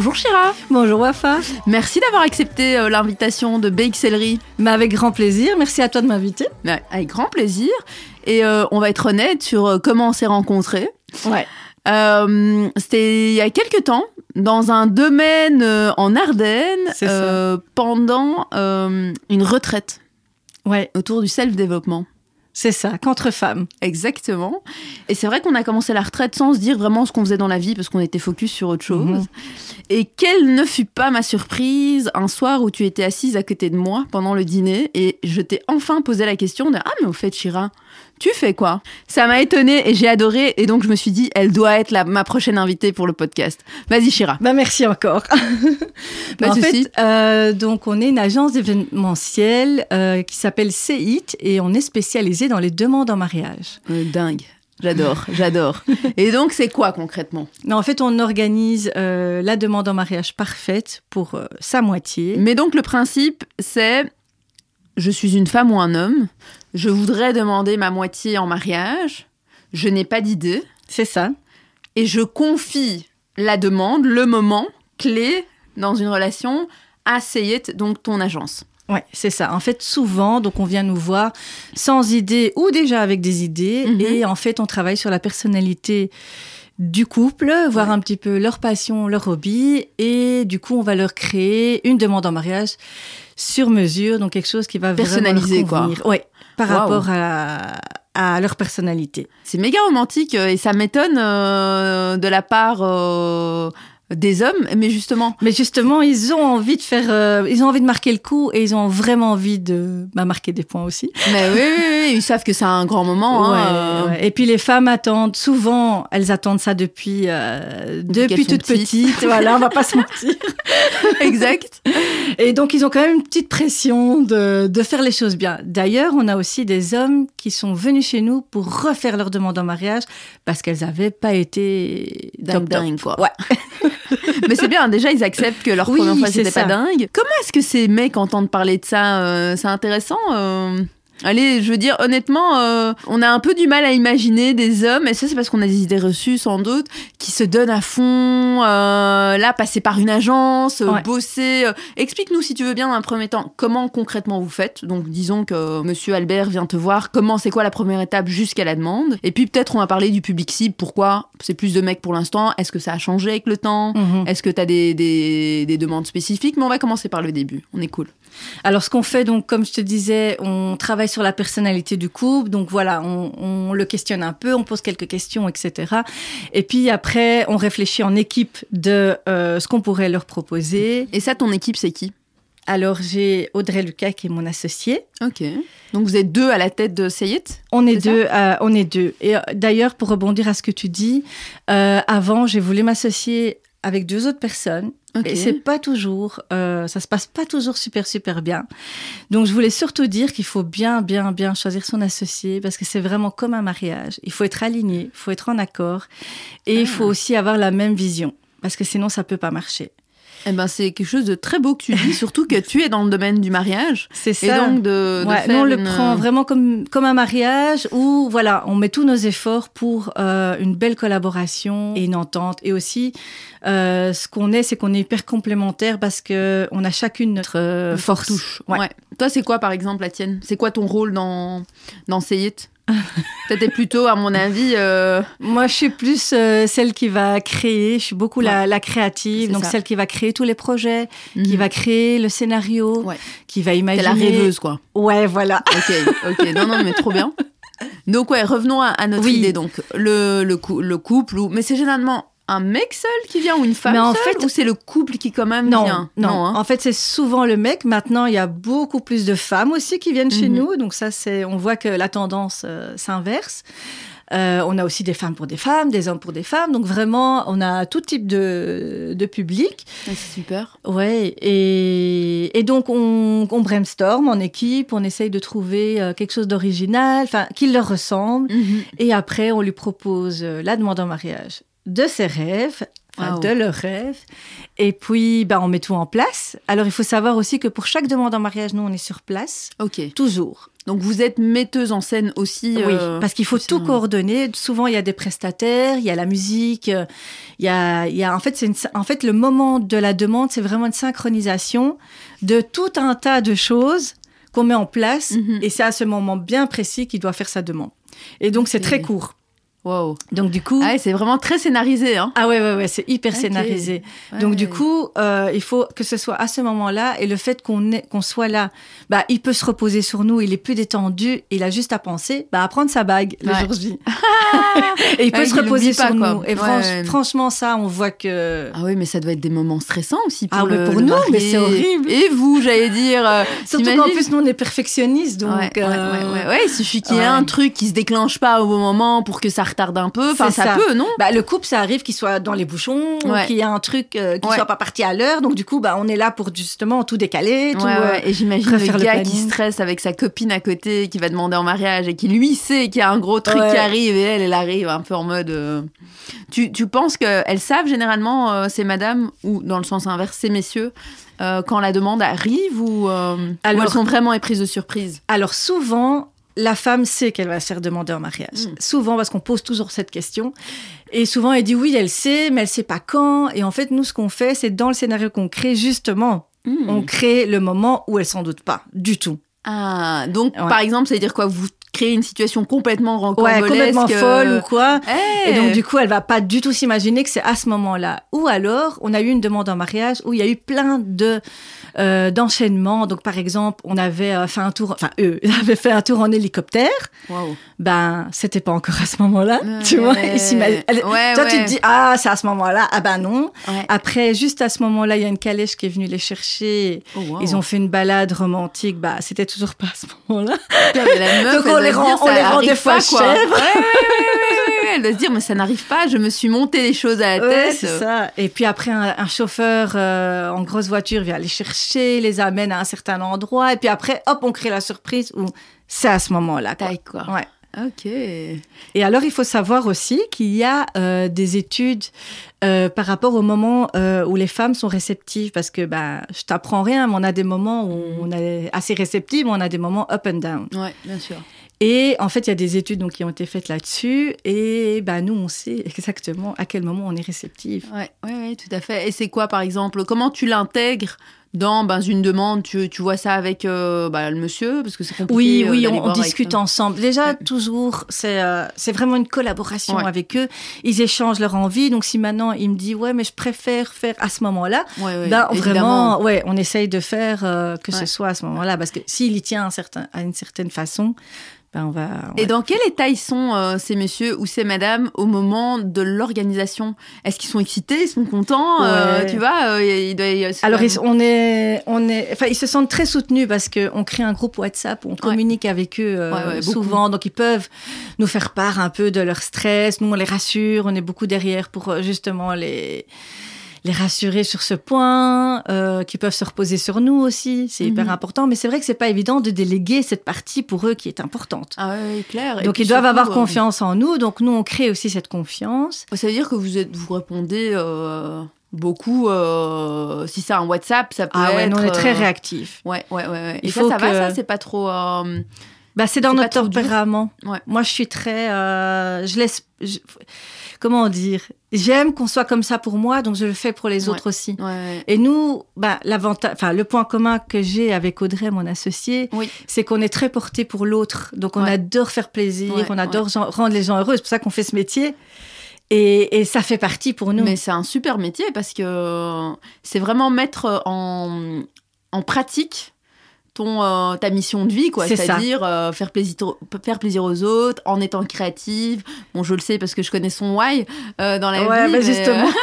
Bonjour Chira. Bonjour Wafa. Merci d'avoir accepté euh, l'invitation de Celery. Mais avec grand plaisir. Merci à toi de m'inviter. avec grand plaisir. Et euh, on va être honnête sur euh, comment on s'est rencontrés. Ouais. C'était il y a quelques temps, dans un domaine en Ardennes, pendant une retraite. Ouais. Autour du self-développement. C'est ça, qu'entre femmes. Exactement. Et c'est vrai qu'on a commencé la retraite sans se dire vraiment ce qu'on faisait dans la vie parce qu'on était focus sur autre chose. Mhm. Et quelle ne fut pas ma surprise un soir où tu étais assise à côté de moi pendant le dîner et je t'ai enfin posé la question de Ah, mais au fait, Chira, tu fais quoi Ça m'a étonnée et j'ai adoré et donc je me suis dit elle doit être la, ma prochaine invitée pour le podcast. Vas-y Chira. Bah merci encore. bah, en fait, euh, donc on est une agence événementielle euh, qui s'appelle CEIT et on est spécialisé dans les demandes en mariage. Euh, dingue. J'adore, j'adore. Et donc, c'est quoi concrètement? Non, En fait, on organise la demande en mariage parfaite pour sa moitié. Mais donc, le principe, c'est je suis une femme ou un homme, je voudrais demander ma moitié en mariage, je n'ai pas d'idée. C'est ça. Et je confie la demande, le moment clé dans une relation à Sayet, donc ton agence. Ouais, c'est ça. En fait, souvent, donc on vient nous voir sans idée ou déjà avec des idées, mhm. et en fait, on travaille sur la personnalité du couple, voir un petit peu leur passion, leur hobby, et du coup, on va leur créer une demande en mariage sur mesure, donc quelque chose qui va personnaliser quoi. Oui, par rapport à, à leur personnalité. C'est méga romantique euh, et ça m'étonne euh, de la part euh, des hommes, mais justement. Mais justement, ils ont envie de faire, euh, ils ont envie de marquer le coup et ils ont vraiment envie de bah, marquer des points aussi. Mais oui, oui, oui ils savent que c'est un grand moment. Hein. Et puis les femmes attendent, souvent, elles attendent ça depuis, euh, depuis, toute petite. voilà, on va pas se mentir. exact. Et donc ils ont quand même une petite pression de, de faire les choses bien. D'ailleurs, on a aussi des hommes qui sont venus chez nous pour refaire leur demande en mariage parce qu'elles n'avaient pas été dingue, dingue quoi. Ouais. Mais c'est bien, déjà, ils acceptent que leur première fois, c'était pas dingue. Comment est-ce que ces mecs entendent parler de ça euh, C'est intéressant euh Allez, je veux dire, honnêtement, euh, on a un peu du mal à imaginer des hommes, et ça c'est parce qu'on a des idées reçues sans doute, qui se donnent à fond, euh, là, passer par une agence, euh, bosser. Explique-nous si tu veux bien dans un premier temps, comment concrètement vous faites. Donc disons que monsieur Albert vient te voir, comment c'est quoi la première étape jusqu'à la demande. Et puis peut-être on va parler du public cible, pourquoi c'est plus de mecs pour l'instant, est-ce que ça a changé avec le temps, mhm. est-ce que tu as des, des, des demandes spécifiques, mais on va commencer par le début, on est cool. Alors, ce qu'on fait, donc, comme je te disais, on travaille sur la personnalité du couple. Donc, voilà, on, le questionne un peu, on pose quelques questions, etc. Et puis après, on réfléchit en équipe de euh, ce qu'on pourrait leur proposer. Et ça, ton équipe, c'est qui? Alors, j'ai Audrey Lucas qui est mon associé. Ok. Donc, vous êtes deux à la tête de Sayit On est, deux. Euh, on est deux. Et euh, d'ailleurs, pour rebondir à ce que tu dis, avant, j'ai voulu m'associer avec deux autres personnes. Et c'est pas toujours, euh, ça se passe pas toujours super super bien. Donc je voulais surtout dire qu'il faut bien bien bien choisir son associé parce que c'est vraiment comme un mariage. Il faut être aligné, il faut être en accord et il faut ah. aussi avoir la même vision parce que sinon ça peut pas marcher. Eh ben, c'est quelque chose de très beau que tu dis, surtout que tu es dans le domaine du mariage. C'est ça. Et donc de, nous, on le prend vraiment comme, comme un mariage où, voilà, on met tous nos efforts pour euh, une belle collaboration et une entente. Et aussi, euh, ce qu'on est, c'est qu'on est hyper complémentaires parce que on a chacune notre euh, force. Touche. Ouais. Toi, c'est quoi, par exemple, la tienne? C'est quoi ton rôle dans, dans Seyit T'étais plutôt, à mon avis. Euh, Moi, je suis plus euh, celle qui va créer. Je suis beaucoup la, créative, donc celle qui va créer tous les projets, qui mhm. va créer le scénario, qui va imaginer. T'es la rêveuse, quoi. Ouais, voilà. Ok, ok. Non, non, mais trop bien. Donc ouais, revenons à, notre idée. Donc le, le, le couple, ou... mais c'est généralement un mec seul qui vient ou une femme en seule, fait, ou c'est le couple qui quand même vient? Non, non. Hein. En fait, c'est souvent le mec. Maintenant, il y a beaucoup plus de femmes aussi qui viennent chez mhm. nous. Donc ça, c'est, on voit que la tendance euh, s'inverse. Euh, on a aussi des femmes pour des femmes, des hommes pour des femmes. Donc vraiment, on a tout type de, de public. c'est super. Ouais. Et, et donc, on, on, brainstorm en équipe. On essaye de trouver euh, quelque chose d'original, enfin, qui leur ressemble. Mhm. Et après, on lui propose la demande en mariage de ses rêves de leur rêve. Et puis, bah, on met tout en place. Alors, il faut savoir aussi que pour chaque demande en mariage, nous, on est sur place. Ok. Toujours. Donc, vous êtes metteuse en scène aussi. Oui, euh, parce qu'il faut tout coordonner. Souvent, il y a des prestataires, il y a la musique, il y a, il y a en fait, c'est une- en fait, le moment de la demande, c'est vraiment une synchronisation de tout un tas de choses qu'on met en place. Mhm. Et c'est à ce moment bien précis qu'il doit faire sa demande. Et donc, c'est très court. Wow. Donc, du coup. Ah ouais, c'est vraiment très scénarisé. Hein. Ah ouais, ouais, ouais, c'est hyper scénarisé. Donc Ouais. du coup, euh, il faut que ce soit à ce moment-là et le fait qu'on soit là, bah, il peut se reposer sur nous, il est plus détendu, il a juste à penser, bah, à prendre sa bague le Ouais. jour J. et il peut se il reposer sur pas, quoi. nous. Et Ouais, franch- ouais. franchement, ça, on voit que... Ah oui, mais ça doit être des moments stressants aussi pour, Ah ouais, le, pour le nous, mais c'est horrible. Et vous, j'allais dire. euh, Surtout qu'en plus, nous, on est perfectionnistes, donc... ouais, ouais, euh, ouais, ouais, ouais, il suffit qu'il y ait ouais. un truc qui se déclenche pas au bon moment pour que ça retarde un peu. Enfin, ça, ça. peut, non? Bah, le couple, ça arrive qu'il soit dans les bouchons, Ouais. qu'il y ait un truc euh, qui Ouais. soit pas parti à l'heure. Donc, du coup, bah, on est là pour justement tout décaler. Tout, Ouais, euh. Et j'imagine le le gars qui stresse avec sa copine à côté, qui va demander en mariage et qui lui sait qu'il y a un gros truc qui arrive et elle, elle arrive un peu en mode. euh, Tu, tu penses qu'elles savent généralement, euh, ces madames, ou dans le sens inverse, ces messieurs, quand la demande arrive ou, ou elles sont vraiment éprises de surprise? Alors souvent, la femme sait qu'elle va se faire demander en mariage. Mm. Souvent, parce qu'on pose toujours cette question. Et souvent, elle dit oui, elle sait, mais elle sait pas quand. Et en fait, nous, ce qu'on fait, c'est dans le scénario qu'on crée, justement, Hmm. on crée le moment où elle s'en doute pas du tout. Ah, donc Ouais. par exemple, ça veut dire quoi Vous créez une situation complètement Ouais, rocambolesque complètement folle euh, ou quoi. eh, Et donc, du coup, elle va pas du tout s'imaginer que c'est à ce moment-là. Ou alors, on a eu une demande en mariage où il y a eu plein de euh, d'enchaînements. Donc, par exemple, on avait euh, fait un tour, enfin, eux, avaient fait un tour en hélicoptère. waouh. Ben, c'était pas encore à ce moment-là, Ouais. tu vois. Elle- Ouais, Toi, tu ouais. te dis, ah, c'est à ce moment-là. Ah ben non. Ouais. Après, juste à ce moment-là, il y a une calèche qui est venue les chercher. Oh, wow. Ils ont fait une balade romantique. Bah, c'était toujours pas à ce moment-là. On les rend- on les des fois quoi. chèvres. Ouais, se dire, mais ça n'arrive pas, je me suis monté les choses à la tête. c'est ça. Et puis après, un, un chauffeur euh, en grosse voiture vient les chercher, les amène à un certain endroit. Et puis après, hop, on crée la surprise où c'est à ce moment-là. quoi. Taille, quoi. Ouais. Ok. Et alors, il faut savoir aussi qu'il y a euh, des études euh, par rapport au moment euh, où les femmes sont réceptives, parce que bah, je t'apprends rien, mais on a des moments où on est assez réceptive, mais on a des moments up and down. Ouais, bien sûr. Et en fait, il y a des études donc, qui ont été faites là-dessus, et bah, nous, on sait exactement à quel moment on est réceptive. Ouais, ouais, ouais, tout à fait. Et c'est quoi, par exemple Comment tu l'intègres dans ben, une demande? Tu, tu vois ça avec euh, bah, le monsieur? Parce que c'est compliqué. Oui, euh, oui, on, on voir avec discute ensemble. Déjà, Ouais. toujours, c'est euh, c'est vraiment une collaboration Ouais. avec eux. Ils échangent leur envie. Donc, si maintenant il me dit, ouais, mais je préfère faire à ce moment-là, Ouais, ouais, ben, vraiment, ouais, on essaye de faire euh, que ce soit à ce moment-là. Parce que s'il y tient à, un certain, à une certaine façon, ben, on va. Et dans quel état ils sont, euh, ces messieurs ou ces madames, au moment de l'organisation? Est-ce qu'ils sont excités Ils sont contents euh. Tu vois, euh, il doit c'est Alors, ils, on est, on est, enfin, ils se sentent très soutenus parce qu'on crée un groupe WhatsApp, on communique avec eux euh, Ouais, souvent, donc ils peuvent nous faire part un peu de leur stress. Nous, on les rassure, on est beaucoup derrière pour euh, justement les les rassurer sur ce point, euh, qui peuvent se reposer sur nous aussi, c'est hyper Mhm. important. Mais c'est vrai que c'est pas évident de déléguer cette partie pour eux qui est importante. Ah ouais, clair. Et donc ils doivent surtout, avoir euh, confiance en nous, donc nous on crée aussi cette confiance. Ça veut dire que vous êtes, vous répondez euh, beaucoup. euh, si c'est un WhatsApp, ça peut Ah ouais, être. on est très euh, réactifs. Ouais, ouais, ouais. ouais. Il ça, faut ça va, ça C'est pas trop. euh, Bah, c'est dans notre tempérament. Ouais. Moi, je suis très. je laisse. je- comment dire J'aime qu'on soit comme ça pour moi, donc je le fais pour les Ouais. autres aussi. Ouais, ouais. Et nous, bah, l'avantage, enfin, le point commun que j'ai avec Audrey, mon associée, Oui. c'est qu'on est très porté pour l'autre. Donc, on adore faire plaisir, on adore rendre les gens heureux. C'est pour ça qu'on fait ce métier. Et, et ça fait partie pour nous. Mais c'est un super métier parce que c'est vraiment mettre en, en pratique ton, euh, ta mission de vie, quoi. C'est-à-dire euh, faire, plaisir, faire plaisir aux autres en étant créative. Bon, je le sais parce que je connais son why euh, dans la Ouais, vie. bah, mais, justement.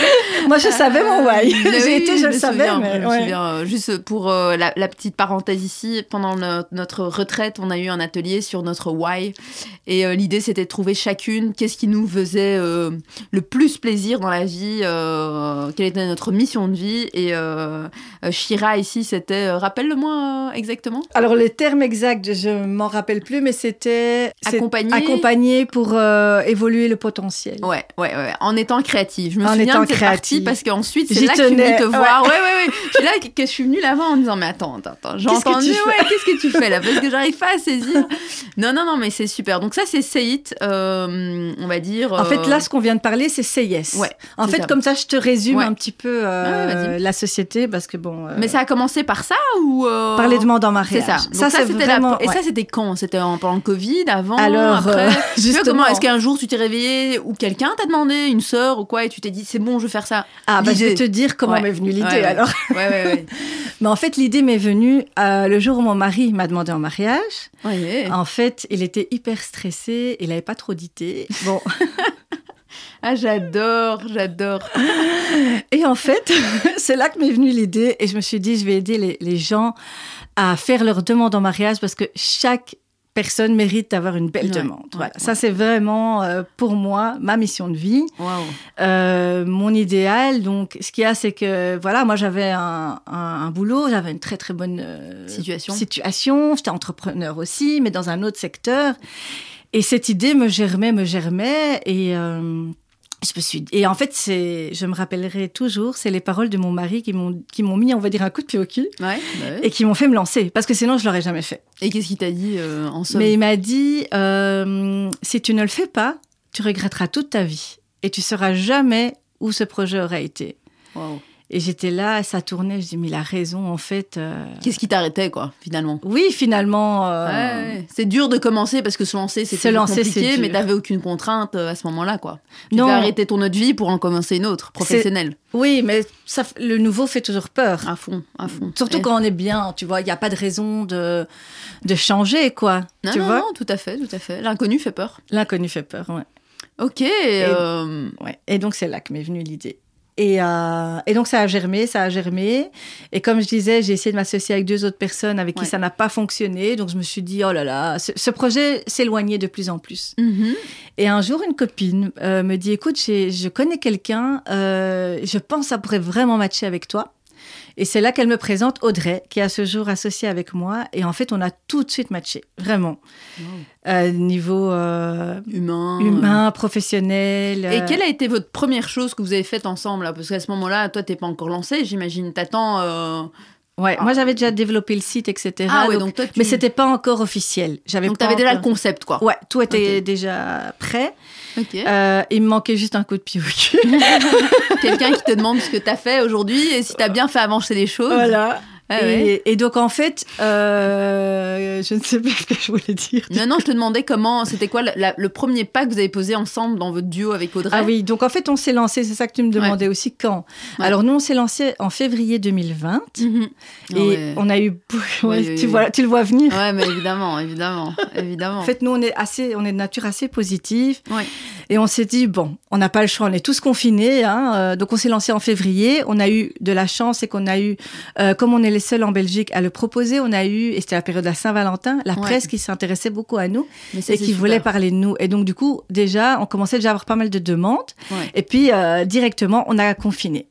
euh, Moi, je savais mon why. J'ai été, je, le savais. mais, je me souviens, juste pour la, petite parenthèse ici, pendant notre retraite, on a eu un atelier sur notre why. Et l'idée, c'était de trouver chacune qu'est-ce qui nous faisait le plus plaisir dans la vie, quelle était notre mission de vie. Et Shira, ici, c'était, rappelle-le-moi exactement. Alors, les termes exacts, je m'en rappelle plus, mais c'était accompagner, accompagner pour euh, évoluer le potentiel. Ouais, ouais, ouais, en étant créative. Je me souviens de cette partie parce qu'ensuite c'est là que je suis venue te voir. Ouais, ouais, ouais. C'est là que je suis venue là-bas en disant mais attends, attends, attends, j'ai entendu. Ouais, qu'est-ce que tu fais là? Parce que j'arrive pas à saisir. Non, non, non, mais c'est super. Donc ça c'est Say euh, on va dire. En fait là, euh, ce qu'on vient de parler, c'est Say Yes. Ouais. En fait, comme ça, je te résume un petit peu euh, la société parce que bon. Mais ça a commencé par ça ou Par les demandes en mariage. C'est ça. ça, c'était vraiment... Et ça, c'était quand? C'était pendant le Covid, avant, Alors, après? Justement, est-ce qu'un jour tu t'es réveillé ou quelqu'un t'a demandé, une sœur ou quoi, et tu t'es dit c'est bon, je vais faire ça Ah, bah, je vais te dire comment m'est venue l'idée alors. Ouais, ouais, ouais. Mais en fait, l'idée m'est venue euh, le jour où mon mari m'a demandé en mariage. En fait, il était hyper stressé, il n'avait pas trop d'idées. Bon. Ah, j'adore, j'adore. Et en fait, c'est là que m'est venue l'idée et je me suis dit, je vais aider les, les gens à faire leur demande en mariage parce que chaque personne mérite d'avoir une belle demande. voilà. Ça, c'est vraiment, euh, pour moi, ma mission de vie, euh, mon idéal. Donc, ce qu'il y a, c'est que, voilà, moi, j'avais un, un, boulot, j'avais une très, très bonne euh, situation. situation. J'étais entrepreneur aussi, mais dans un autre secteur. Et cette idée me germait, me germait. Et je me suis et en fait c'est je me rappellerai toujours c'est les paroles de mon mari qui m'ont qui m'ont mis on va dire un coup de pied au cul. Bah et qui m'ont fait me lancer parce que sinon je l'aurais jamais fait. Et qu'est-ce qu'il t'a dit euh, en somme? Mais il m'a dit euh, si tu ne le fais pas tu regretteras toute ta vie. Et tu sauras jamais où ce projet aurait été et j'étais là, ça tournait, je dis, mais il a raison, en fait. Euh. Qu'est-ce qui t'arrêtait, quoi, finalement? Oui, finalement. Euh, c'est dur de commencer parce que se lancer, c'est compliqué, mais t'avais aucune contrainte euh, à ce moment-là, quoi. Tu non. arrêter ton autre vie pour en commencer une autre, professionnelle. Oui, mais ça, le nouveau fait toujours peur. À fond, à fond. Surtout quand on est bien, tu vois, il n'y a pas de raison de, de changer, quoi. Non, tu non, vois non, tout à fait, tout à fait. L'inconnu fait peur. L'inconnu fait peur, ouais. Ok. Et, ouais. et donc, c'est là que m'est venue l'idée. Et, euh, et, donc ça a germé, ça a germé. Et comme je disais, j'ai essayé de m'associer avec deux autres personnes avec qui ça n'a pas fonctionné. Donc je me suis dit, oh là là, ce, projet s'éloignait de plus en plus. Mm-hmm. Et un jour, une copine euh, me dit, écoute, je connais quelqu'un, euh, je pense que ça pourrait vraiment matcher avec toi. Et c'est là qu'elle me présente Audrey, qui est à ce jour associée avec moi. Et en fait, on a tout de suite matché, vraiment. Euh, niveau euh, humain, humain, professionnel. Et quelle a été votre première chose que vous avez faite ensemble là? Parce qu'à ce moment-là, toi, t'es pas encore lancé, j'imagine. T'attends. Euh... Ouais, moi j'avais déjà développé le site, etc. Ah ouais, donc, toi, Mais c'était pas encore officiel. J'avais donc t'avais déjà le concept, quoi. Ouais, tout était déjà prêt. Euh, il me manquait juste un coup de pied au cul. Quelqu'un qui te demande ce que tu as fait aujourd'hui et si tu as bien fait avancer les choses. Voilà. Ah et, donc en fait, euh, je ne sais plus ce que je voulais dire. Non, non, je te demandais comment, c'était quoi le premier pas que vous avez posé ensemble dans votre duo avec Audrey? Ah oui, donc en fait on s'est lancé, c'est ça que tu me demandais aussi, quand? Alors nous on s'est lancé en février 2020 mhm. et on a eu, tu, Vois, tu le vois venir. Ouais, mais évidemment, évidemment, évidemment. En fait nous on est assez, on est de nature assez positive et on s'est dit bon, on n'a pas le choix, on est tous confinés, hein, euh, donc on s'est lancé en février. On a eu de la chance et qu'on a eu, euh, comme on est les seuls en Belgique à le proposer. On a eu, et c'était la période de la Saint-Valentin, la presse qui s'intéressait beaucoup à nous et qui voulait parler de nous. Et donc, du coup, déjà, on commençait déjà à avoir pas mal de demandes. Et puis, euh, directement, on a confiné.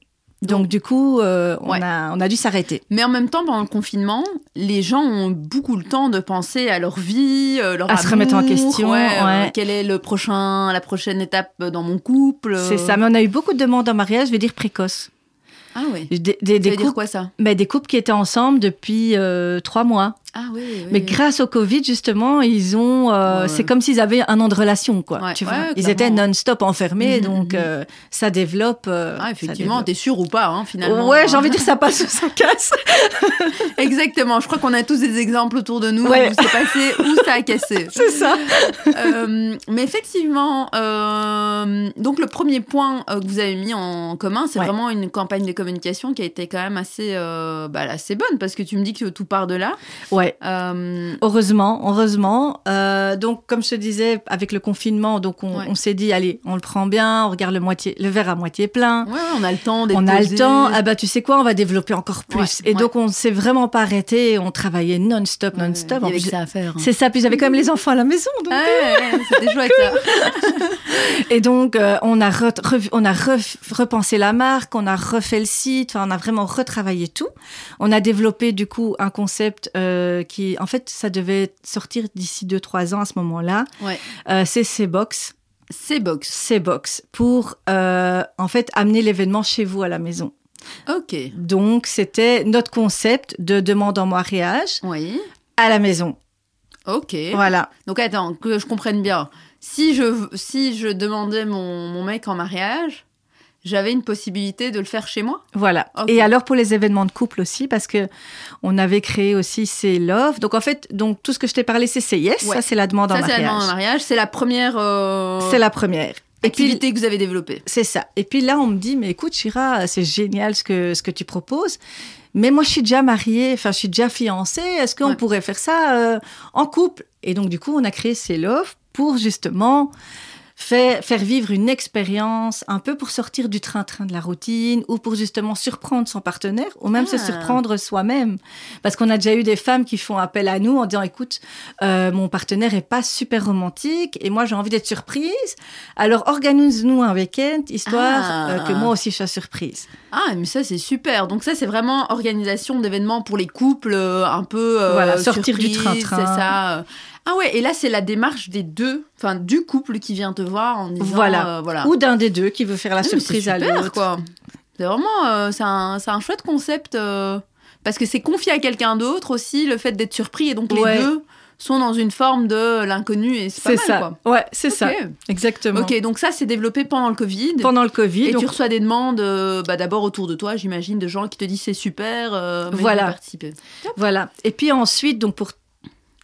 Donc, du coup, euh, on, a, on a dû s'arrêter. Mais en même temps, pendant le confinement, les gens ont beaucoup le temps de penser à leur vie, euh, leur à se remettre en question. Ouais, quelle est le prochain, la prochaine étape dans mon couple C'est ça. Mais on a eu beaucoup de demandes en mariage, je vais dire précoce. Ah oui. Des, des, des couples, quoi ça? Mais Des couples qui étaient ensemble depuis euh, trois mois. Ah oui, Mais grâce au Covid, justement, ils ont. Euh, c'est comme s'ils avaient un an de relation, quoi. tu vois ils étaient non-stop enfermés, mhm, donc mhm. Euh, ça développe. ah, effectivement, t'es sûr ou pas, hein, finalement. Ouais, j'ai envie de dire ça passe ou ça casse. Exactement. Je crois qu'on a tous des exemples autour de nous où c'est passé ou ça a cassé. c'est ça. mais effectivement, donc le premier point que vous avez mis en commun, c'est vraiment une campagne de communication qui a été quand même assez, bah, assez bonne parce que tu me dis que tout part de là. Ouais Ouais. Euh, heureusement, heureusement. Euh, donc, comme je te disais, avec le confinement, donc on, s'est dit, allez, on le prend bien, on regarde le moitié, le verre à moitié plein. Ouais, on a le temps. On a le temps. Ah bah, tu sais quoi, on va développer encore plus. et donc, on s'est vraiment pas arrêté. On travaillait non-stop, non-stop. Il y avait ça à faire. Hein. C'est ça. Puis j'avais quand même les enfants à la maison. Donc... c'était chouette. et donc, on a, on a repensé la marque, on a refait le site. Enfin, on a vraiment retravaillé tout. On a développé du coup un concept euh, qui, en fait, ça devait sortir d'ici 2-3 ans à ce moment-là. Ouais. Euh, c'est C-Box. C-Box. C-Box. Pour, euh, en fait, amener l'événement chez vous à la maison. Ok. Donc, c'était notre concept de demande en mariage oui. à la maison. Ok. Voilà. Donc, attends, que je comprenne bien. Si je, si je demandais mon, mon mec en mariage, j'avais une possibilité de le faire chez moi. Voilà. Et alors pour les événements de couple aussi, parce que on avait créé aussi ces Love. Donc en fait, donc tout ce que je t'ai parlé, c'est c'est yes. Ça c'est la demande en mariage. Ça c'est la demande en mariage. C'est la première. Euh, c'est la première. Activité que vous avez développée. C'est ça. Et puis là, on me dit, mais écoute, Chira, c'est génial ce que, ce que tu proposes. Mais moi, je suis déjà mariée, enfin, je suis déjà fiancée. Est-ce qu'on pourrait faire ça euh, en couple? Et donc, du coup, on a créé ces Love pour justement faire, faire vivre une expérience un peu pour sortir du train-train de la routine ou pour justement surprendre son partenaire ou même se ah. surprendre soi-même. Parce qu'on a déjà eu des femmes qui font appel à nous en disant écoute, euh, mon partenaire est pas super romantique et moi j'ai envie d'être surprise. Alors organise-nous un week-end histoire ah. euh, que moi aussi je sois surprise. Ah, mais ça c'est super. Donc ça c'est vraiment organisation d'événements pour les couples euh, un peu voilà, sortir du train-train. C'est ça ah ouais, et là c'est la démarche des deux, enfin du couple qui vient te voir en disant voilà, euh, voilà. ou d'un des deux qui veut faire la surprise à l'autre. C'est vraiment, euh, c'est un, un, chouette concept euh, parce que c'est confié à quelqu'un d'autre aussi le fait d'être surpris et donc les deux sont dans une forme de l'inconnu et c'est pas mal, ça. Ouais, c'est ça. Exactement. Ok, donc ça c'est développé pendant le Covid. Pendant le Covid. Et tu reçois des demandes, bah, d'abord autour de toi, j'imagine, de gens qui te disent c'est super, mais voilà. participer. Voilà. Et puis ensuite, donc pour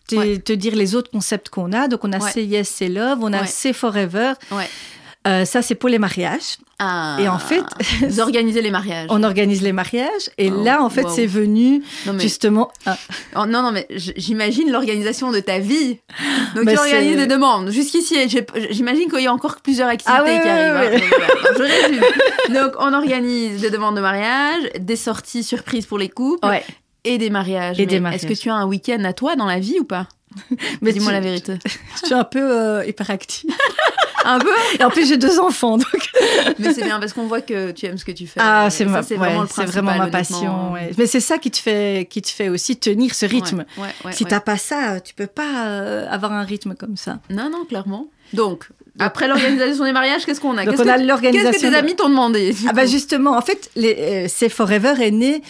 te, dire les autres concepts qu'on a. Donc, on a Say Yes, Say Love, on a Say Forever. Euh, ça, c'est pour les mariages. Ah, et en fait, vous organisez les mariages. On organise les mariages. Et oh, là, en fait, c'est venu justement. Ah. Oh, non, non, mais j'imagine l'organisation de ta vie. Donc, tu organises des demandes. Jusqu'ici, j'imagine qu'il y a encore plusieurs activités ah qui arrivent. Hein. Je Donc, on organise des demandes de mariage, des sorties surprises pour les couples, et des mariages. Et Est-ce que tu as un week-end à toi dans la vie ou pas Mais Dis-moi la vérité. Je suis un peu euh, hyperactive. un peu Et en plus, j'ai deux enfants. Donc... Mais c'est bien parce qu'on voit que tu aimes ce que tu fais. Ah, c'est ma... vraiment, vraiment ma passion. Mais c'est ça qui te, fait, qui te fait aussi tenir ce rythme. si tu n'as pas ça, tu peux pas euh, avoir un rythme comme ça. Non, non, clairement. Donc, après l'organisation des mariages, qu'est-ce qu'on a Qu'est-ce que, tes amis t'ont demandé Ah bah justement, en fait, les, euh, c'est Forever est né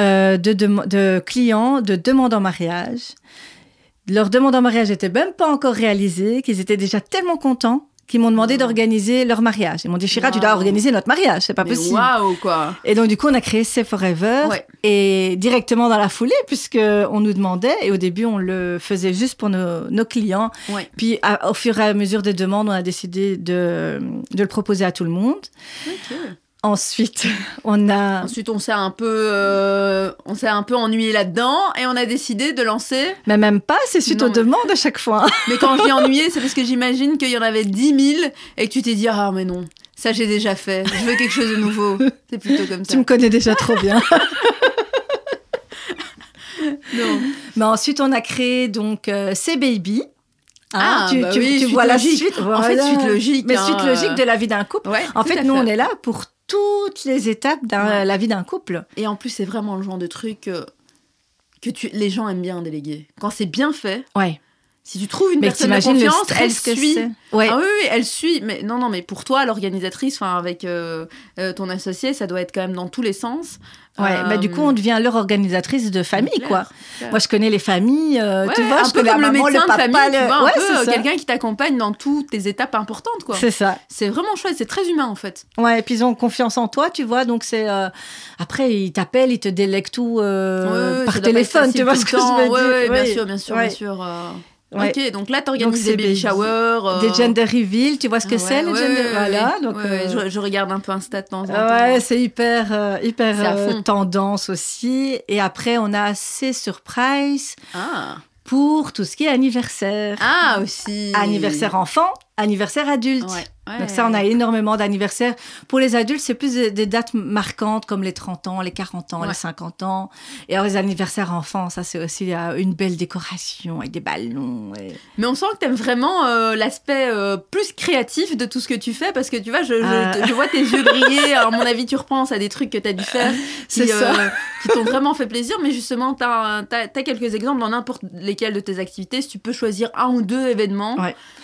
euh, de, de, clients de demande en mariage. Leur demande en mariage n'était même pas encore réalisée, qu'ils étaient déjà tellement contents qui m'ont demandé d'organiser leur mariage. Ils m'ont dit, Chira, tu dois organiser notre mariage, c'est pas possible. Waouh, quoi. Et donc, du coup, on a créé Say Forever. Et directement dans la foulée, puisque on nous demandait, et au début, on le faisait juste pour nos, nos clients. Puis, au fur et à mesure des demandes, on a décidé de, de le proposer à tout le monde. Ok. Ensuite, on a. Ensuite, on s'est un peu, euh, on s'est un peu ennuyé là-dedans et on a décidé de lancer. Mais même pas, c'est suite aux demandes à chaque fois. Mais quand je dis ennuyé, c'est parce que j'imagine qu'il y en avait 10 000 et que tu t'es dit ah mais non, ça j'ai déjà fait, je veux quelque chose de nouveau. C'est plutôt comme ça. Tu me connais déjà trop bien. non. Mais ensuite, on a créé donc euh, Baby. Ah, tu, bah tu, vois la suite. En fait, suite logique. Mais suite hein. logique de la vie d'un couple. en fait, nous, on est là pour toutes les étapes de la vie d'un couple. Et en plus, c'est vraiment le genre de truc que tu, les gens aiment bien déléguer. Quand c'est bien fait, ouais. Si tu trouves une personne de confiance, elle suit. Ouais. Ah oui, oui, elle suit. Mais non, non, mais pour toi, l'organisatrice, enfin avec euh, euh, ton associé, ça doit être quand même dans tous les sens. Ouais, bah, du coup, on devient leur organisatrice de famille, quoi. Moi, je connais les familles, euh, tu vois, un je peu comme le médecin de famille, tu vois, peu quelqu'un qui t'accompagne dans toutes tes étapes importantes, quoi. C'est ça. C'est vraiment chouette, c'est très humain, en fait. Ouais, et puis ils ont confiance en toi, tu vois, donc c'est... Après, ils t'appellent, ils te délèguent tout par téléphone, tu vois ce que je veux dire. Ouais, bien sûr, bien sûr, bien sûr. Ok, donc là, tu organises des baby showers. Euh, des gender reveal, tu vois ce que ah c'est, les gender Voilà, donc. Euh, je, regarde un peu Insta de temps en temps. Ouais, c'est hyper, hyper tendance aussi. Et après, on a assez surprise. Ah. Pour tout ce qui est anniversaire. Ah, aussi. Anniversaire enfant, anniversaire adulte. Donc ça, on a énormément d'anniversaires. Pour les adultes, c'est plus des, dates marquantes comme les 30 ans, les 40 ans, les 50 ans. Et alors les anniversaires enfants, ça c'est aussi euh, une belle décoration avec des ballons. Mais on sent que tu aimes vraiment euh, l'aspect euh, plus créatif de tout ce que tu fais parce que tu vois, je, je, vois tes yeux briller. Alors, à mon avis, tu repenses à des trucs que tu as dû faire qui, qui t'ont vraiment fait plaisir. Mais justement, tu as, quelques exemples dans n'importe lesquels de tes activités. Si tu peux choisir un ou deux événements.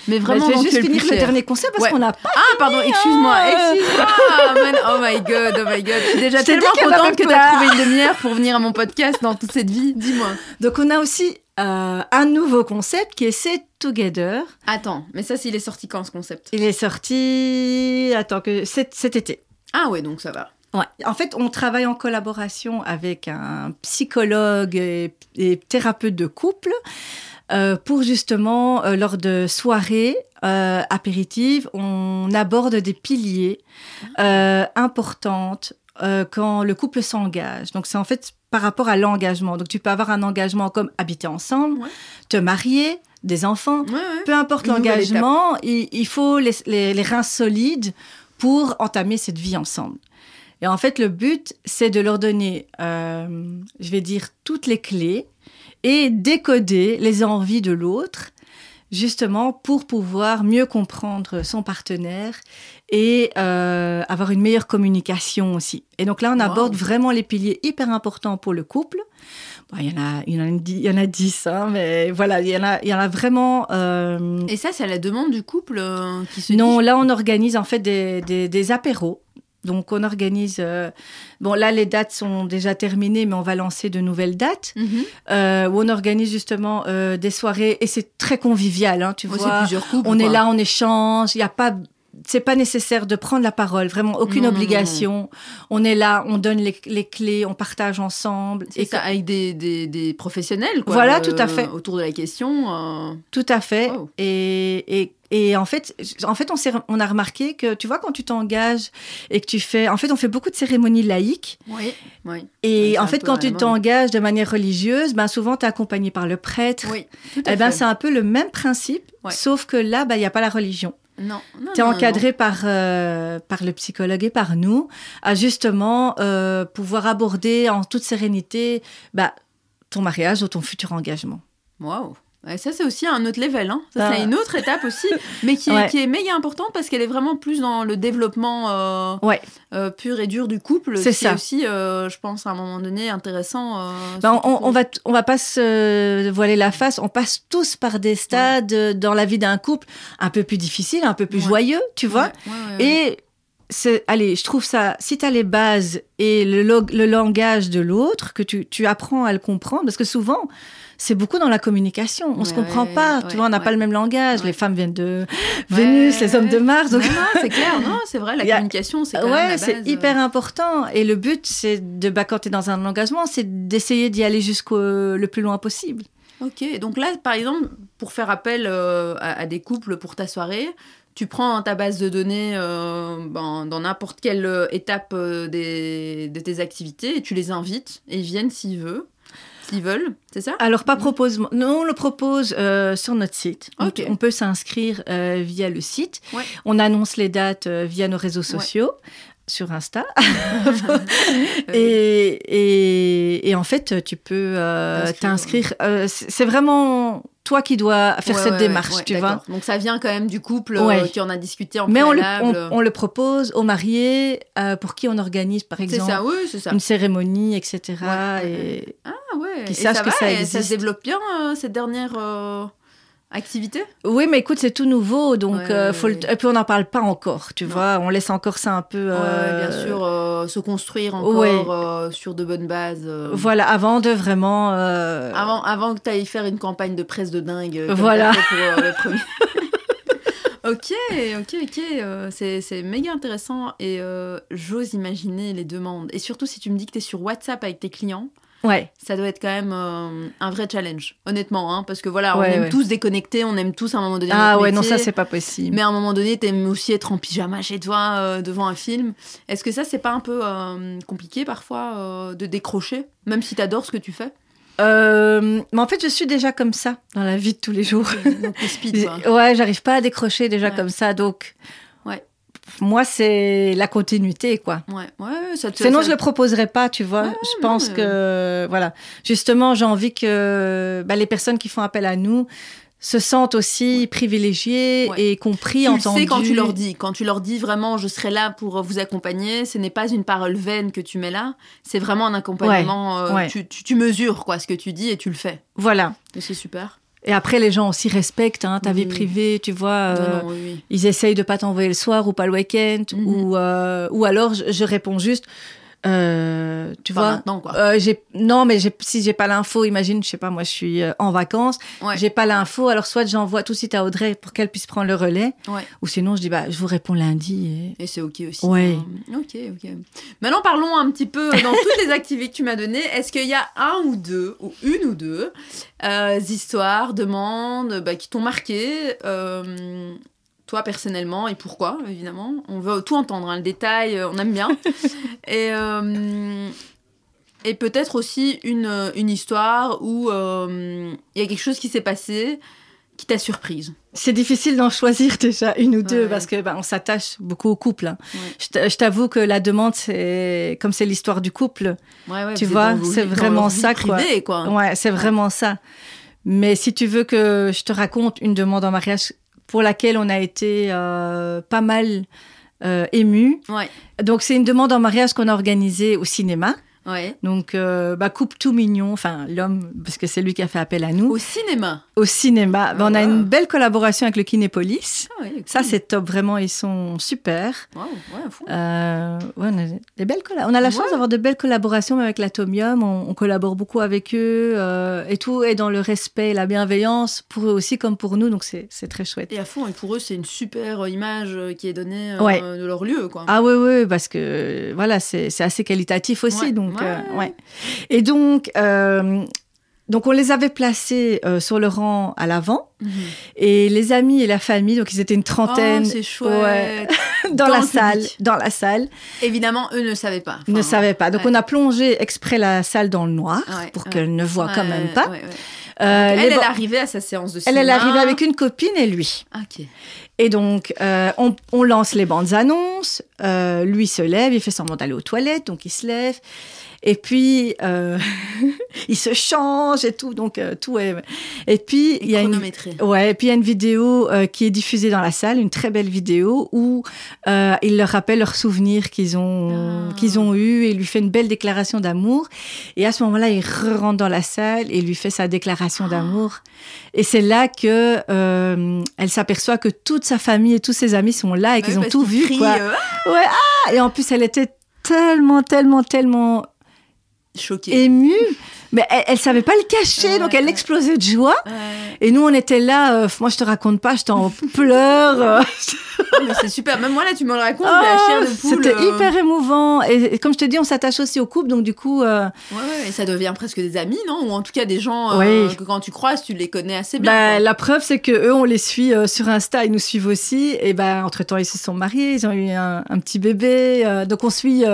Mais vraiment, je vais juste finir le, dernier conseil parce qu'on a pas. Ah, pardon, excuse-moi, hein. excuse-moi. oh my god, oh my god. Je suis déjà tellement contente que tu as trouvé une demi-heure pour venir à mon podcast dans toute cette vie. Dis-moi. Donc, on a aussi euh, un nouveau concept qui est C'est Together. Attends, mais ça, il est sorti quand ce concept? Il est sorti. Attends, que cet, cet été. Ah ouais, donc ça va. Ouais. En fait, on travaille en collaboration avec un psychologue et, et thérapeute de couple euh, pour justement, euh, lors de soirées euh, apéritives, on aborde des piliers importantes quand le couple s'engage. Donc c'est en fait par rapport à l'engagement. Donc tu peux avoir un engagement comme habiter ensemble, te marier, des enfants, peu importe l'engagement, il, faut les, les, reins solides pour entamer cette vie ensemble. Et en fait, le but, c'est de leur donner, je vais dire, toutes les clés et décoder les envies de l'autre, justement pour pouvoir mieux comprendre son partenaire et euh, avoir une meilleure communication aussi. Et donc là, on aborde vraiment les piliers hyper importants pour le couple. il, y en a, il, y en a, il y en a dix, hein, mais voilà, il y en a, il y en a vraiment. Euh, et ça, c'est à la demande du couple euh, qui se Non, là, on organise en fait des, des, des apéros donc on organise. Euh, bon là les dates sont déjà terminées, mais on va lancer de nouvelles dates mhm. euh, où on organise justement euh, des soirées et c'est très convivial. Hein, tu vois, on est là, on échange. Il n'y a pas c'est pas nécessaire de prendre la parole, vraiment aucune obligation. on est là, on donne les, clés, on partage ensemble. Et ça avec des, des, professionnels, quoi. Voilà, tout à fait. Autour de la question. Tout à fait. Et, et, et en fait, en fait, on, on a remarqué que, tu vois, quand tu t'engages et que tu fais, en fait, on fait beaucoup de cérémonies laïques. Oui, oui. Et en fait, quand tu t'engages de manière religieuse, ben souvent, tu es accompagné par le prêtre. Oui, tout à eh ben, c'est un peu le même principe, sauf que là, ben, il n'y a pas la religion. Non, non Tu es encadré Par, euh, par le psychologue et par nous, à justement euh, pouvoir aborder en toute sérénité bah, ton mariage ou ton futur engagement. Waouh ça, c'est aussi un autre level. Hein. Ça, c'est bah. une autre étape aussi, mais qui est, qui est méga importante parce qu'elle est vraiment plus dans le développement euh, ouais. euh, pur et dur du couple. C'est ça. aussi, euh, je pense, à un moment donné, intéressant. Bah, on, on, va, on va pas se voiler la face. On passe tous par des stades dans la vie d'un couple un peu plus difficiles, un peu plus joyeux, tu vois. Et allez, je trouve ça, si tu as les bases et le, le langage de l'autre, que tu, tu apprends à le comprendre, parce que souvent, c'est beaucoup dans la communication. On ne se comprend pas, tu vois, on n'a pas le même langage. Les femmes viennent de Vénus, les hommes de Mars. Donc... c'est clair, non, c'est vrai, la communication, c'est même c'est hyper important. Et le but, c'est de, bah, quand tu es dans un engagement, c'est d'essayer d'y aller jusqu'au le plus loin possible. Ok, donc là, par exemple, pour faire appel euh, à, des couples pour ta soirée, tu prends ta base de données euh, ben, dans n'importe quelle euh, étape des, de tes activités et tu les invites et ils viennent s'ils veulent s'ils veulent, c'est ça? Alors, pas proposement. Nous, on le propose euh, sur notre site. on peut s'inscrire euh, via le site. On annonce les dates euh, via nos réseaux sociaux. Sur Insta. et, et, et, en fait, tu peux t'inscrire. c'est vraiment toi qui dois faire cette démarche, tu vois. Donc ça vient quand même du couple qui en a discuté en Mais on le, on, le, propose aux mariés pour qui on organise, par exemple, ça, une cérémonie, etc. Et... Ah ouais. Qui sachent que ça existe. ça se développe bien euh, cette dernière euh, activité? Oui, mais écoute, c'est tout nouveau, donc euh, faut et puis on n'en parle pas encore, tu vois. On laisse encore ça un peu. bien sûr, se construire encore sur de bonnes bases. Voilà, avant de vraiment. Avant, avant que tu ailles faire une campagne de presse de dingue. Voilà. Pour, le premier. Ok, ok, ok. c'est méga intéressant et j'ose imaginer les demandes. Et surtout si tu me dis que tu es sur WhatsApp avec tes clients. Ouais. Ça doit être quand même euh, un vrai challenge, honnêtement, hein, parce que voilà, on aime tous déconnecter, on aime tous à un moment donné. Ah ouais, non, ça c'est pas possible. Mais à un moment donné, t'aimes aussi être en pyjama chez toi euh, devant un film. Est-ce que ça c'est pas un peu euh, compliqué parfois de décrocher, même si t'adores ce que tu fais? Mais en fait, je suis déjà comme ça dans la vie de tous les jours. Donc, speed, ouais, j'arrive pas à décrocher déjà comme ça. Donc, moi, c'est la continuité, quoi. Ouais, ouais, ça Sinon, je le proposerais pas, tu vois. je pense que, voilà. Justement, j'ai envie que bah, les personnes qui font appel à nous se sentent aussi privilégiées et compris, tu entendus. Tu sais quand tu leur dis, quand tu leur dis vraiment, je serai là pour vous accompagner. Ce n'est pas une parole vaine que tu mets là. C'est vraiment un accompagnement. Euh, tu, tu, tu, mesures quoi ce que tu dis et tu le fais. Voilà. Et c'est super. Et après, les gens aussi respectent hein, ta vie privée, tu vois. Euh, ils essayent de pas t'envoyer le soir ou pas le week-end, mhm. ou, euh, ou alors je, réponds juste, euh, tu vois maintenant quoi. Euh, j'ai non mais j'ai, si j'ai pas l'info, imagine, je sais pas, moi je suis euh, en vacances, j'ai pas l'info, alors soit j'envoie tout de suite à Audrey pour qu'elle puisse prendre le relais, ou sinon je dis bah je vous réponds lundi. Et, c'est ok aussi. Ouais. Hein. Ok ok. Maintenant parlons un petit peu dans toutes les activités que tu m'as données. Est-ce qu'il y a un ou deux ou une ou deux histoires, demandes bah, qui t'ont marqué toi personnellement et pourquoi, évidemment. On veut tout entendre, hein, le détail, euh, on aime bien. et euh, et peut-être aussi une, une histoire où euh, il y a quelque chose qui s'est passé qui t'a surprise. C'est difficile d'en choisir déjà une ou deux parce que bah, on s'attache beaucoup au couple. Hein. Je t'avoue que la demande, c'est comme c'est l'histoire du couple. tu vois, c'est vraiment ça quoi. quoi. Ouais, c'est vraiment ça. Mais si tu veux que je te raconte une demande en mariage pour laquelle on a été euh, pas mal euh, ému. Donc c'est une demande en mariage qu'on a organisée au cinéma. Ouais. Donc, euh, bah, coupe tout mignon, enfin l'homme, parce que c'est lui qui a fait appel à nous. Au cinéma Au cinéma. Bah, on a une belle collaboration avec le Kinépolis. Ah Ça, c'est top, vraiment, ils sont super. Wow, ouais, fou. Euh, ouais, on, a des belles on a la chance d'avoir de belles collaborations avec l'Atomium, on, on, collabore beaucoup avec eux, euh, et tout est dans le respect et la bienveillance, pour eux aussi comme pour nous, donc c'est très chouette. Et à fond, et pour eux, c'est une super image qui est donnée de leur lieu. Quoi. Ah oui, oui, parce que voilà, c'est assez qualitatif aussi, donc ouais. Et donc, euh, donc on les avait placés euh, sur le rang à l'avant. Mhm. Et les amis et la famille, donc ils étaient une trentaine. Oh, dans, la salle, dans la salle. Évidemment, eux ne savaient pas. ne savaient pas. Donc on a plongé exprès la salle dans le noir pour qu'elle ne voient quand même pas. Euh, elle, elle est arrivée à sa séance de cinéma. Elle, est arrivée avec une copine et lui. Ok. Et donc, euh, on, on, lance les bandes annonces. Lui se lève, il fait semblant d'aller aux toilettes, donc il se lève. Et puis, euh, il se change et tout, donc euh, tout est. Et puis, il y a une. Ouais, et puis il y a une vidéo euh, qui est diffusée dans la salle, une très belle vidéo où euh, il leur rappelle leurs souvenirs qu'ils ont, ah. qu'ils ont eu et il lui fait une belle déclaration d'amour. Et à ce moment-là, il rentre dans la salle et lui fait sa déclaration d'amour. Et c'est là que elle s'aperçoit que toute sa famille et tous ses amis sont là et qu'ils ont tout vu. Quoi. Ouais, ah Et en plus, elle était tellement, tellement, tellement choquée. Émue. Mais elle, elle savait pas le cacher, donc elle explosait de joie. Et nous, on était là. Euh, moi, je te raconte pas, j'étais en pleurs. c'est super. Même moi, là, tu me le racontes, la chair de poule. C'était euh. hyper émouvant. Et, comme je te dis, on s'attache aussi au couple, donc du coup. Euh... Ouais, ouais, et ça devient presque des amis, non? Ou en tout cas des gens euh, que quand tu croises, tu les connais assez bien. Bah, la preuve, c'est que eux, on les suit sur Insta, ils nous suivent aussi. Et ben, entre temps, ils se sont mariés, ils ont eu un, un petit bébé. donc on suit,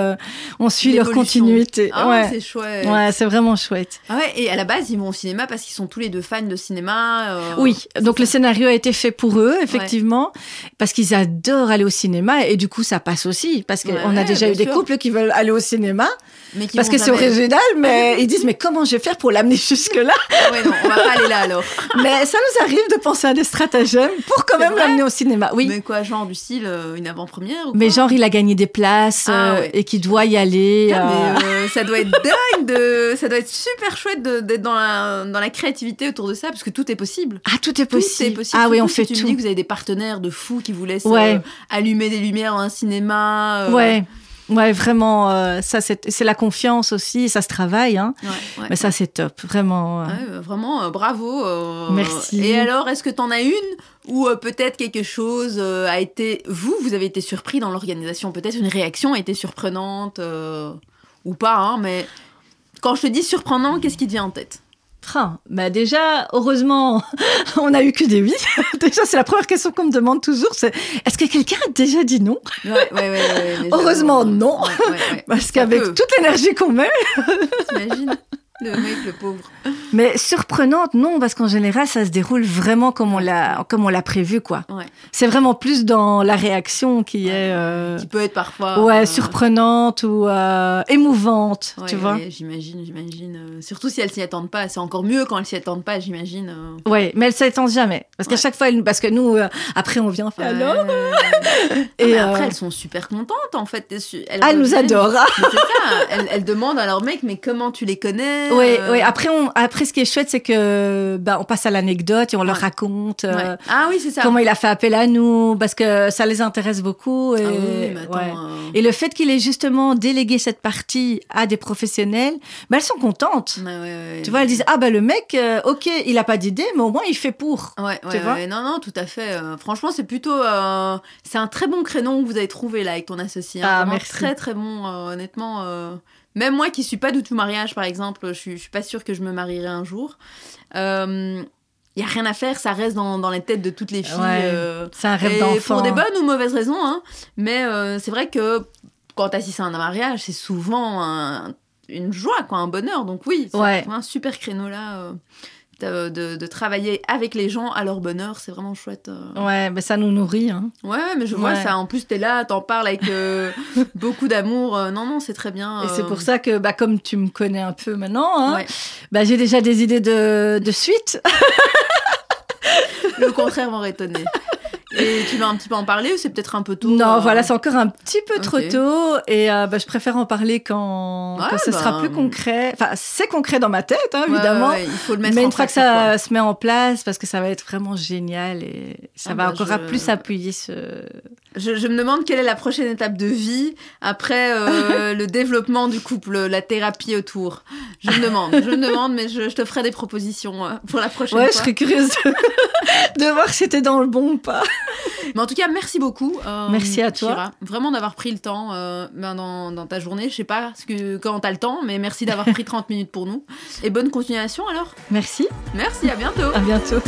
on suit leur continuité. Ah, ouais. c'est chouette. Ouais, c'est vraiment chouette. Ah ouais, et à la base, ils vont au cinéma parce qu'ils sont tous les deux fans de cinéma. Euh, oui, donc le scénario a été fait pour eux, effectivement, parce qu'ils adorent aller au cinéma et du coup, ça passe aussi. Parce qu'on a déjà eu des couples qui veulent aller au cinéma. Mais parce que c'est original, mais ils disent mais comment je vais faire pour l'amener jusque là Ouais non, on va pas aller là alors. mais ça nous arrive de penser à des stratagèmes pour quand même l'amener au cinéma. Oui. Mais quoi, genre du style euh, une avant-première Mais genre il a gagné des places ah, euh, et qu'il doit y aller. Ah, mais, ça doit être dingue de, ça doit être super chouette d'être dans la, dans la créativité autour de ça, parce que tout est possible. Ah, tout est possible. Tout est possible. Ah oui, on fait tout. Tu me dis que vous avez des partenaires de fous qui vous laissent euh, allumer des lumières dans un cinéma. Euh. Ouais. Ouais, vraiment, euh, ça c'est la confiance aussi, ça se travaille, hein. Mais ça c'est top, vraiment. vraiment, bravo. Merci. Et alors, est-ce que tu en as une ou peut-être quelque chose a été, vous, vous avez été surpris dans l'organisation, peut-être une réaction a été surprenante ou pas, hein, mais Quand je te dis surprenant, qu'est-ce qui te vient en tête? Ah, bah déjà, heureusement, on a eu que des oui. déjà, c'est la première question qu'on me demande toujours, c'est est-ce que quelqu'un a déjà dit non? Ouais, ouais, ouais, Heureusement, non. Parce qu'avec toute l'énergie qu'on met... T'imagines? Le mec, le pauvre. Mais surprenante, non, parce qu'en général, ça se déroule vraiment comme on l'a, comme on l'a prévu, quoi. C'est vraiment plus dans la réaction qui est. Euh, qui peut être parfois. Ouais, euh, surprenante ou euh, émouvante, tu vois. J'imagine, j'imagine. surtout si elles s'y attendent pas. C'est encore mieux quand elles s'y attendent pas, j'imagine. Ouais, mais elles s'y attendent jamais. Parce qu'à chaque fois, parce que nous, après, on vient faire alors. Et après, elles sont super contentes, en fait. Elles, elles nous adorent. Elles, elles demandent à leur mec, mais comment tu les connais? Oui, oui. Après, on, après, ce qui est chouette, c'est que bah, on passe à l'anecdote et on leur raconte euh, ah, oui, ça. comment il a fait appel à nous, parce que ça les intéresse beaucoup. Et, ah euh, et le fait qu'il ait justement délégué cette partie à des professionnels, bah, elles sont contentes. tu vois, elles disent ah bah le mec, euh, ok, il a pas d'idée, mais au moins il fait pour. Ouais, tu vois? non, non, tout à fait. franchement, c'est plutôt, c'est un très bon créneau que vous avez trouvé là avec ton associé. Hein. Ah, merci. Très, très bon, honnêtement. Même moi qui suis pas du tout mariage, par exemple, je suis, suis pas sûre que je me marierai un jour. Il euh, y a rien à faire, ça reste dans, dans les têtes de toutes les filles. Euh, c'est un rêve d'enfant. Pour des bonnes ou mauvaises raisons, hein. Mais euh, c'est vrai que quand tu assistes à un mariage, c'est souvent une joie, quoi, un bonheur. Donc oui, c'est un super créneau là de, travailler avec les gens à leur bonheur, c'est vraiment chouette. Euh. Ouais, mais ça nous nourrit. Hein. Ouais, mais je vois ça. En plus, t'es là, t'en parles avec euh, beaucoup d'amour. Euh, non, non, c'est très bien. Et c'est pour ça que, bah, comme tu me connais un peu maintenant, hein, bah, j'ai déjà des idées de, de suite. Le contraire m'aurait étonné. Et tu vas un petit peu en parler ou c'est peut-être un peu tôt Non, euh voilà, c'est encore un petit peu trop tôt. Et euh, bah, je préfère en parler quand, quand ce sera bah, plus concret. Enfin, c'est concret dans ma tête, hein, évidemment. il faut le mettre Mais une fois que ça se met en place, parce que ça va être vraiment génial et ça ah va bah, encore plus appuyer ce. Je, je, me demande quelle est la prochaine étape de vie après euh, le développement du couple, la thérapie autour. Je me demande, je me demande, mais je, te ferai des propositions pour la prochaine fois. Ouais, je serais curieuse de, de voir si c'était dans le bon ou pas. Mais en tout cas, merci beaucoup. Euh, merci à toi. vraiment d'avoir pris le temps euh, ben, dans, dans, ta journée. Je sais pas ce que, quand tu as le temps, mais merci d'avoir pris 30 minutes pour nous. Et bonne continuation alors. Merci. Merci, à bientôt. À bientôt.